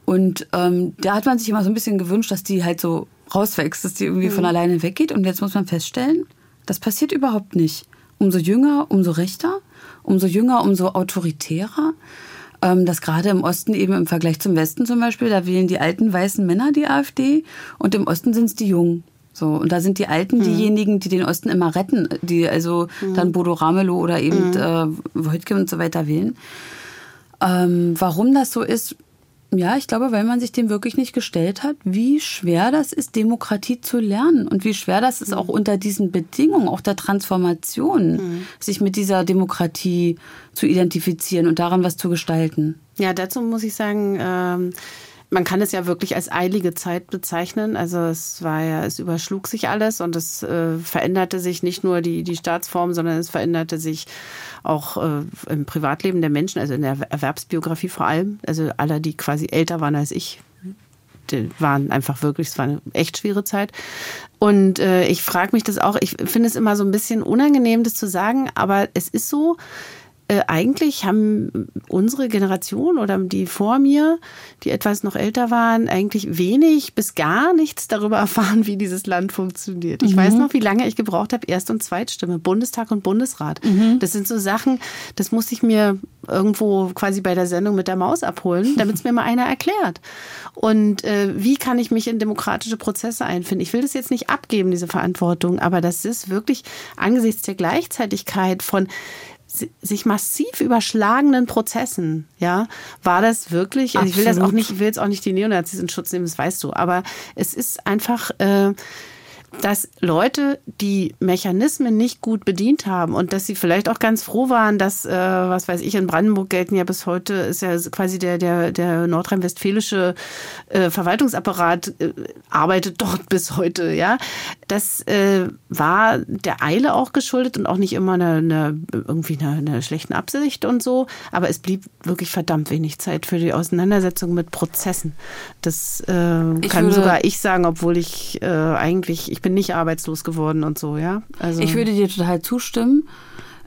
Und ähm, da hat man sich immer so ein bisschen gewünscht, dass die halt so rauswächst, dass die irgendwie mhm. von alleine weggeht. Und jetzt muss man feststellen, das passiert überhaupt nicht. Umso jünger, umso rechter, umso jünger, umso autoritärer. Ähm, dass gerade im Osten eben im Vergleich zum Westen zum Beispiel, da wählen die alten weißen Männer die AfD und im Osten sind es die Jungen. So, und da sind die Alten mhm. diejenigen, die den Osten immer retten, die also mhm. dann Bodo Ramelow oder eben mhm. äh, Wojtke und so weiter wählen. Ähm, warum das so ist, ja, ich glaube, weil man sich dem wirklich nicht gestellt hat, wie schwer das ist, Demokratie zu lernen und wie schwer das ist, mhm. auch unter diesen Bedingungen, auch der Transformation, mhm. sich mit dieser Demokratie zu identifizieren und daran was zu gestalten. Ja, dazu muss ich sagen, ähm man kann es ja wirklich als eilige Zeit bezeichnen. Also es war ja, es überschlug sich alles und es äh, veränderte sich nicht nur die, die Staatsform, sondern es veränderte sich auch äh, im Privatleben der Menschen, also in der Erwerbsbiografie vor allem. Also alle, die quasi älter waren als ich, waren einfach wirklich, es war eine echt schwere Zeit. Und äh, ich frage mich das auch, ich finde es immer so ein bisschen unangenehm, das zu sagen, aber es ist so, äh, eigentlich haben unsere Generation oder die vor mir, die etwas noch älter waren, eigentlich wenig bis gar nichts darüber erfahren, wie dieses Land funktioniert. Ich mhm. weiß noch, wie lange ich gebraucht habe, Erst- und Zweitstimme, Bundestag und Bundesrat. Mhm. Das sind so Sachen, das muss ich mir irgendwo quasi bei der Sendung mit der Maus abholen, damit es mir mal einer erklärt. Und äh, wie kann ich mich in demokratische Prozesse einfinden? Ich will das jetzt nicht abgeben, diese Verantwortung, aber das ist wirklich angesichts der Gleichzeitigkeit von sich massiv überschlagenen Prozessen, ja, war das wirklich, also ich will das auch nicht, ich will jetzt auch nicht die Neonazis in Schutz nehmen, das weißt du, aber es ist einfach, äh, dass Leute die Mechanismen nicht gut bedient haben und dass sie vielleicht auch ganz froh waren, dass, äh, was weiß ich, in Brandenburg gelten ja bis heute, ist ja quasi der, der, der nordrhein-westfälische äh, Verwaltungsapparat äh, arbeitet dort bis heute, ja. Das äh, war der Eile auch geschuldet und auch nicht immer eine, eine irgendwie eine, eine schlechten Absicht und so, aber es blieb wirklich verdammt wenig Zeit für die Auseinandersetzung mit Prozessen. Das äh, kann sogar ich sagen, obwohl ich äh, eigentlich ich bin nicht arbeitslos geworden und so, ja. Also ich würde dir total zustimmen.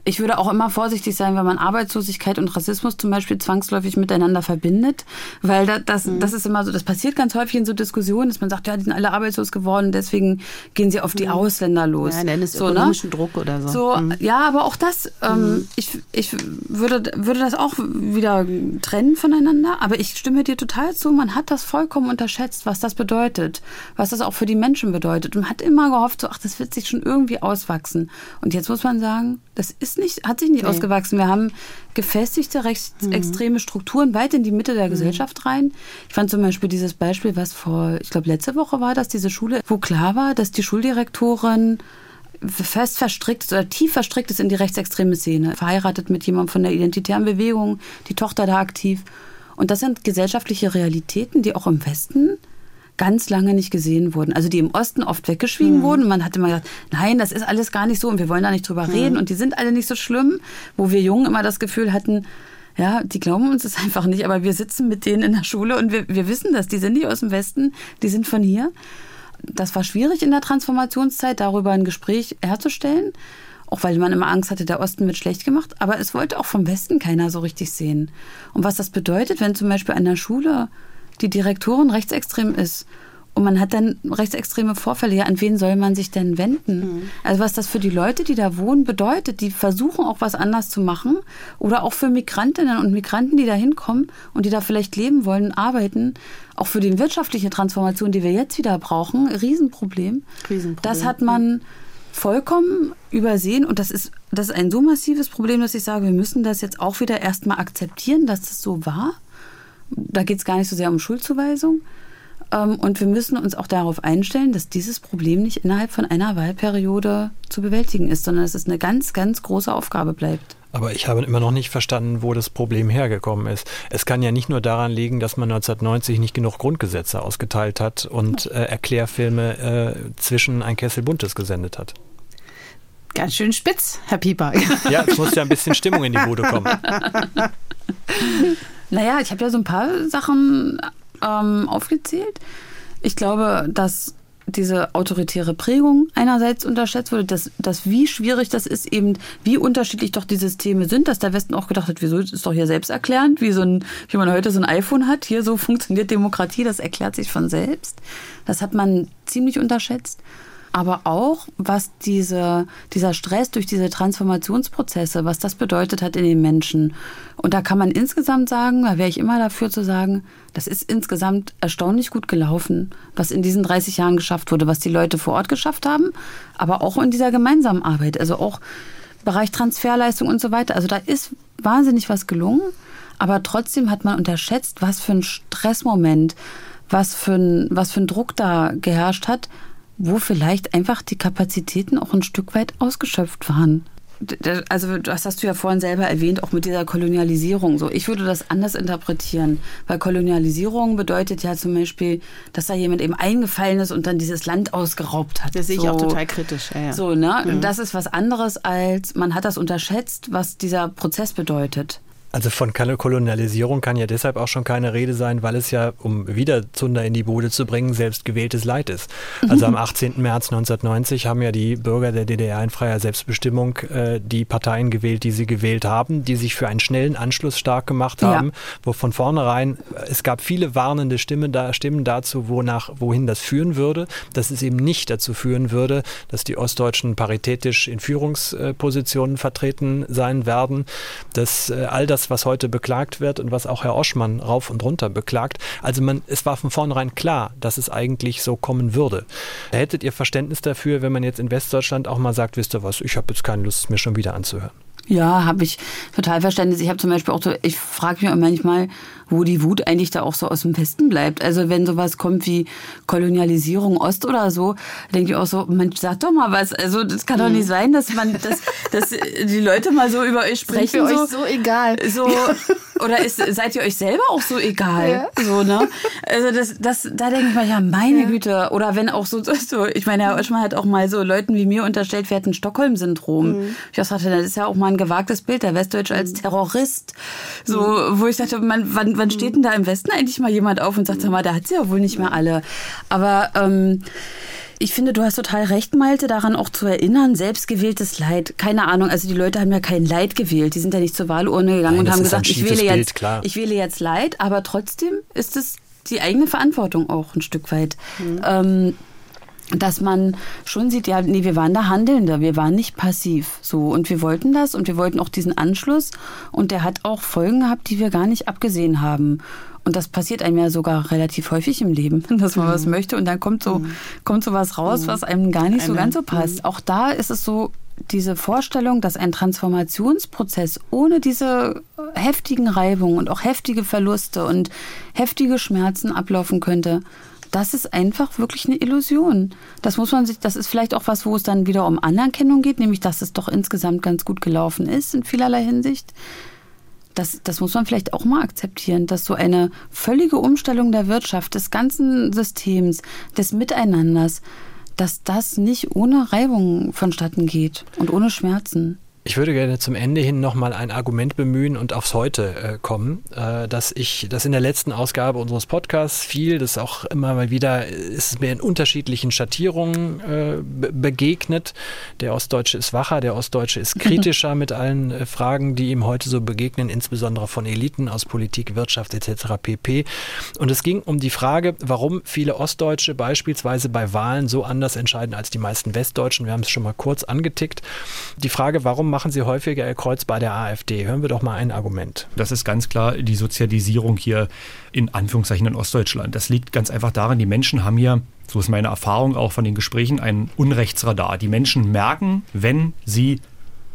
Ich würde auch immer vorsichtig sein, wenn man Arbeitslosigkeit und Rassismus zum Beispiel zwangsläufig miteinander verbindet, weil das, das, mhm. das ist immer so, das passiert ganz häufig in so Diskussionen, dass man sagt, ja, die sind alle arbeitslos geworden, deswegen gehen sie auf die mhm. Ausländer los. Ja, nennen es so, ne? ökonomischen ne? Druck oder so. so mhm. Ja, aber auch das, ähm, mhm. ich, ich würde, würde das auch wieder trennen voneinander, aber ich stimme dir total zu, man hat das vollkommen unterschätzt, was das bedeutet, was das auch für die Menschen bedeutet und man hat immer gehofft, so, ach, das wird sich schon irgendwie auswachsen. Und jetzt muss man sagen, das ist nicht, hat sich nicht nee. ausgewachsen. Wir haben gefestigte rechtsextreme mhm. Strukturen weit in die Mitte der mhm. Gesellschaft rein. Ich fand zum Beispiel dieses Beispiel, was vor, ich glaube, letzte Woche war das, diese Schule, wo klar war, dass die Schuldirektorin fest verstrickt ist oder tief verstrickt ist in die rechtsextreme Szene. Verheiratet mit jemandem von der identitären Bewegung, die Tochter da aktiv. Und das sind gesellschaftliche Realitäten, die auch im Westen ganz lange nicht gesehen wurden. Also die im Osten oft weggeschwiegen mhm. wurden. Man hatte immer gesagt, nein, das ist alles gar nicht so und wir wollen da nicht drüber mhm. reden und die sind alle nicht so schlimm. Wo wir Jungen immer das Gefühl hatten, ja, die glauben uns das einfach nicht, aber wir sitzen mit denen in der Schule und wir, wir wissen das. Die sind nicht aus dem Westen, die sind von hier. Das war schwierig in der Transformationszeit, darüber ein Gespräch herzustellen auch weil man immer Angst hatte, der Osten wird schlecht gemacht, aber es wollte auch vom Westen keiner so richtig sehen. Und was das bedeutet, wenn zum Beispiel an der Schule die Direktorin rechtsextrem ist und man hat dann rechtsextreme Vorfälle, ja, an wen soll man sich denn wenden? Mhm. Also was das für die Leute, die da wohnen, bedeutet, die versuchen auch was anders zu machen oder auch für Migrantinnen und Migranten, die da hinkommen und die da vielleicht leben wollen, arbeiten, auch für die wirtschaftliche Transformation, die wir jetzt wieder brauchen, Riesenproblem. Riesenproblem. Das hat man vollkommen übersehen und das ist, das ist ein so massives Problem, dass ich sage, wir müssen das jetzt auch wieder erstmal akzeptieren, dass es so war da geht es gar nicht so sehr um Schuldzuweisung. Ähm, und wir müssen uns auch darauf einstellen, dass dieses Problem nicht innerhalb von einer Wahlperiode zu bewältigen ist, sondern dass es eine ganz, ganz große Aufgabe bleibt. Aber ich habe immer noch nicht verstanden, wo das Problem hergekommen ist. Es kann ja nicht nur daran liegen, dass man 1990 nicht genug Grundgesetze ausgeteilt hat und äh, Erklärfilme äh, zwischen ein Kessel Buntes gesendet hat. Ganz schön spitz, Herr Pieper. Ja, es muss ja ein bisschen Stimmung in die Bude kommen. Naja, ich habe ja so ein paar Sachen ähm, aufgezählt. Ich glaube, dass diese autoritäre Prägung einerseits unterschätzt wurde, dass, dass wie schwierig das ist, eben wie unterschiedlich doch die Systeme sind, dass der Westen auch gedacht hat, wieso ist doch hier selbsterklärend, wie so ein, wie man heute so ein iPhone hat, hier so funktioniert Demokratie, das erklärt sich von selbst. Das hat man ziemlich unterschätzt. Aber auch, was diese, dieser Stress durch diese Transformationsprozesse, was das bedeutet hat in den Menschen. Und da kann man insgesamt sagen, da wäre ich immer dafür zu sagen, das ist insgesamt erstaunlich gut gelaufen, was in diesen 30 Jahren geschafft wurde, was die Leute vor Ort geschafft haben, aber auch in dieser gemeinsamen Arbeit, also auch Bereich Transferleistung und so weiter. Also da ist wahnsinnig was gelungen, aber trotzdem hat man unterschätzt, was für ein Stressmoment, was für ein, was für ein Druck da geherrscht hat, wo vielleicht einfach die Kapazitäten auch ein Stück weit ausgeschöpft waren also das hast du ja vorhin selber erwähnt, auch mit dieser Kolonialisierung. So, ich würde das anders interpretieren, weil Kolonialisierung bedeutet ja zum Beispiel, dass da jemand eben eingefallen ist und dann dieses Land ausgeraubt hat. Das sehe so, ich auch total kritisch. Ja, ja. So, ne? Mhm. Das ist was anderes als man hat das unterschätzt, was dieser Prozess bedeutet. Also von Kolonialisierung kann ja deshalb auch schon keine Rede sein, weil es ja, um wieder Zunder in die Bude zu bringen, selbst gewähltes Leid ist. Also am 18. März 1990 haben ja die Bürger der DDR in freier Selbstbestimmung äh, die Parteien gewählt, die sie gewählt haben, die sich für einen schnellen Anschluss stark gemacht haben, ja. wo von vornherein, es gab viele warnende Stimmen, da, Stimmen dazu, wonach, wohin das führen würde, dass es eben nicht dazu führen würde, dass die Ostdeutschen paritätisch in Führungspositionen vertreten sein werden, dass äh, all das das, was heute beklagt wird und was auch Herr Oschmann rauf und runter beklagt. Also man, es war von vornherein klar, dass es eigentlich so kommen würde. Hättet ihr Verständnis dafür, wenn man jetzt in Westdeutschland auch mal sagt, wisst ihr was, ich habe jetzt keine Lust, es mir schon wieder anzuhören? Ja, habe ich total Verständnis. Ich habe zum Beispiel auch, so, ich frage mich manchmal, wo die Wut eigentlich da auch so aus dem Westen bleibt. Also wenn sowas kommt wie Kolonialisierung Ost oder so, denke ich auch so, Mensch, sag doch mal was. Also das kann doch nicht mhm. sein, dass man, dass, dass die Leute mal so über euch sprechen. Sind so, euch so egal. So, oder ist, seid ihr euch selber auch so egal? Ja. So, ne? Also das, das, da denke ich mal, ja, meine ja. Güte. Oder wenn auch so, so, ich meine, Herr Oschmann hat auch mal so Leuten wie mir unterstellt, wir hätten Stockholm-Syndrom. Mhm. Ich auch sagte, das ist ja auch mal ein gewagtes Bild, der Westdeutsche als mhm. Terrorist. So, mhm. wo ich dachte, man, wann, wann steht denn da im Westen eigentlich mal jemand auf und sagt, sag mal, da hat sie ja wohl nicht mehr alle. Aber ähm, ich finde, du hast total recht, Malte, daran auch zu erinnern, selbstgewähltes Leid. Keine Ahnung, also die Leute haben ja kein Leid gewählt. Die sind ja nicht zur Wahlurne gegangen Nein, und haben gesagt, ich wähle, jetzt, Bild, ich wähle jetzt Leid, aber trotzdem ist es die eigene Verantwortung auch ein Stück weit. Mhm. Ähm, dass man schon sieht, ja, nee, wir waren da Handelnde, wir waren nicht passiv. So, und wir wollten das und wir wollten auch diesen Anschluss und der hat auch Folgen gehabt, die wir gar nicht abgesehen haben. Und das passiert einem ja sogar relativ häufig im Leben, dass man mhm. was möchte und dann kommt so, mhm. kommt so was raus, mhm. was einem gar nicht so ganz so passt. Mhm. Auch da ist es so, diese Vorstellung, dass ein Transformationsprozess ohne diese heftigen Reibungen und auch heftige Verluste und heftige Schmerzen ablaufen könnte, das ist einfach wirklich eine Illusion. Das muss man sich, das ist vielleicht auch was, wo es dann wieder um Anerkennung geht, nämlich dass es doch insgesamt ganz gut gelaufen ist in vielerlei Hinsicht. Das, das muss man vielleicht auch mal akzeptieren, dass so eine völlige Umstellung der Wirtschaft, des ganzen Systems, des Miteinanders, dass das nicht ohne Reibung vonstatten geht und ohne Schmerzen. Ich würde gerne zum Ende hin nochmal ein Argument bemühen und aufs Heute äh, kommen, äh, dass ich, das in der letzten Ausgabe unseres Podcasts fiel, das auch immer mal wieder ist mir in unterschiedlichen Schattierungen äh, begegnet. Der Ostdeutsche ist wacher, der Ostdeutsche ist kritischer mit allen äh, Fragen, die ihm heute so begegnen, insbesondere von Eliten aus Politik, Wirtschaft etc. pp. Und es ging um die Frage, warum viele Ostdeutsche beispielsweise bei Wahlen so anders entscheiden als die meisten Westdeutschen. Wir haben es schon mal kurz angetickt. Die Frage, warum machen Sie häufiger Ihr Kreuz bei der AfD? Hören wir doch mal ein Argument. Das ist ganz klar die Sozialisierung hier in Anführungszeichen in Ostdeutschland. Das liegt ganz einfach daran, die Menschen haben hier so ist meine Erfahrung auch von den Gesprächen, ein Unrechtsradar. Die Menschen merken, wenn sie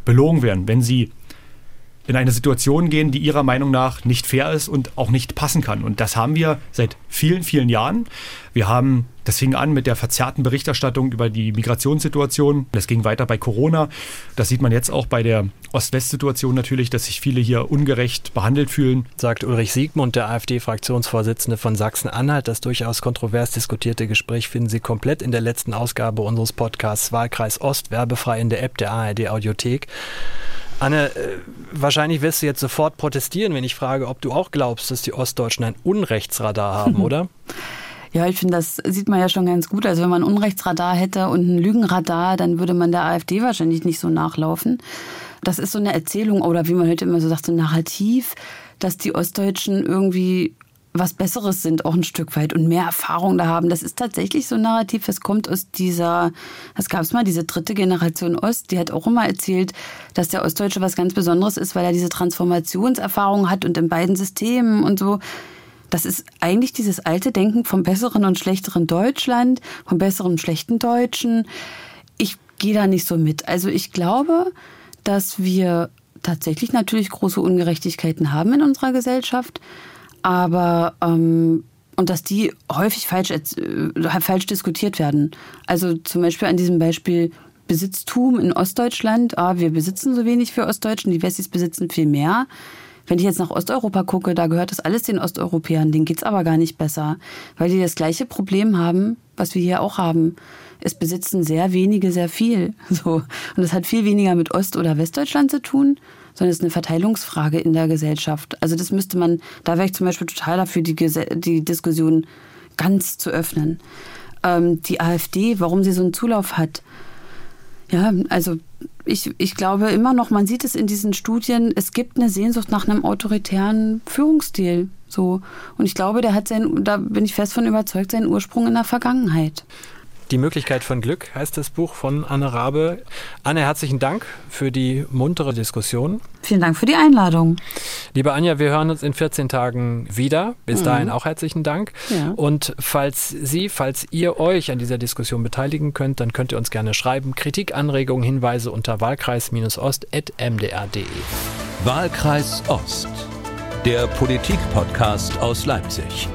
belogen werden, wenn sie in eine Situation gehen, die ihrer Meinung nach nicht fair ist und auch nicht passen kann. Und das haben wir seit vielen, vielen Jahren. Wir haben, das fing an mit der verzerrten Berichterstattung über die Migrationssituation. Das ging weiter bei Corona. Das sieht man jetzt auch bei der Ost-West-Situation natürlich, dass sich viele hier ungerecht behandelt fühlen. Sagt Ulrich Siegmund, der AfD-Fraktionsvorsitzende von Sachsen-Anhalt. Das durchaus kontrovers diskutierte Gespräch finden Sie komplett in der letzten Ausgabe unseres Podcasts Wahlkreis Ost, werbefrei in der App der ARD Audiothek. Anne, äh, wahrscheinlich wirst du jetzt sofort protestieren, wenn ich frage, ob du auch glaubst, dass die Ostdeutschen ein Unrechtsradar haben, oder? Ja, ich finde, das sieht man ja schon ganz gut. Also wenn man ein Unrechtsradar hätte und ein Lügenradar, dann würde man der AfD wahrscheinlich nicht so nachlaufen. Das ist so eine Erzählung oder wie man heute immer so sagt, so ein Narrativ, dass die Ostdeutschen irgendwie was Besseres sind, auch ein Stück weit und mehr Erfahrung da haben. Das ist tatsächlich so ein Narrativ, das kommt aus dieser, das gab es mal, diese dritte Generation Ost, die hat auch immer erzählt, dass der Ostdeutsche was ganz Besonderes ist, weil er diese Transformationserfahrung hat und in beiden Systemen und so. Das ist eigentlich dieses alte Denken vom besseren und schlechteren Deutschland, vom besseren und schlechten Deutschen. Ich gehe da nicht so mit. Also ich glaube, dass wir tatsächlich natürlich große Ungerechtigkeiten haben in unserer Gesellschaft, aber ähm, und dass die häufig falsch, äh, falsch diskutiert werden. Also zum Beispiel an diesem Beispiel Besitztum in Ostdeutschland. Ah, wir besitzen so wenig für Ostdeutschen, die Wessis besitzen viel mehr. Wenn ich jetzt nach Osteuropa gucke, da gehört das alles den Osteuropäern, denen geht's aber gar nicht besser, weil die das gleiche Problem haben, was wir hier auch haben. Es besitzen sehr wenige sehr viel. So. Und das hat viel weniger mit Ost- oder Westdeutschland zu tun, sondern es ist eine Verteilungsfrage in der Gesellschaft. Also das müsste man, da wäre ich zum Beispiel total dafür, die, die Diskussion ganz zu öffnen. Ähm, die AfD, warum sie so einen Zulauf hat, ja, also ich, ich glaube immer noch, man sieht es in diesen Studien, es gibt eine Sehnsucht nach einem autoritären Führungsstil. So. Und ich glaube, der hat sein, da bin ich fest von überzeugt, seinen Ursprung in der Vergangenheit. Die Möglichkeit von Glück heißt das Buch von Anne Rabe. Anne, herzlichen Dank für die muntere Diskussion. Vielen Dank für die Einladung. Liebe Anja, wir hören uns in 14 Tagen wieder. Bis mhm. dahin auch herzlichen Dank. Ja. Und falls Sie, falls ihr euch an dieser Diskussion beteiligen könnt, dann könnt ihr uns gerne schreiben. Kritik, Anregungen, Hinweise unter wahlkreis-ost.mdr.de. Wahlkreis Ost, der Politik-Podcast aus Leipzig.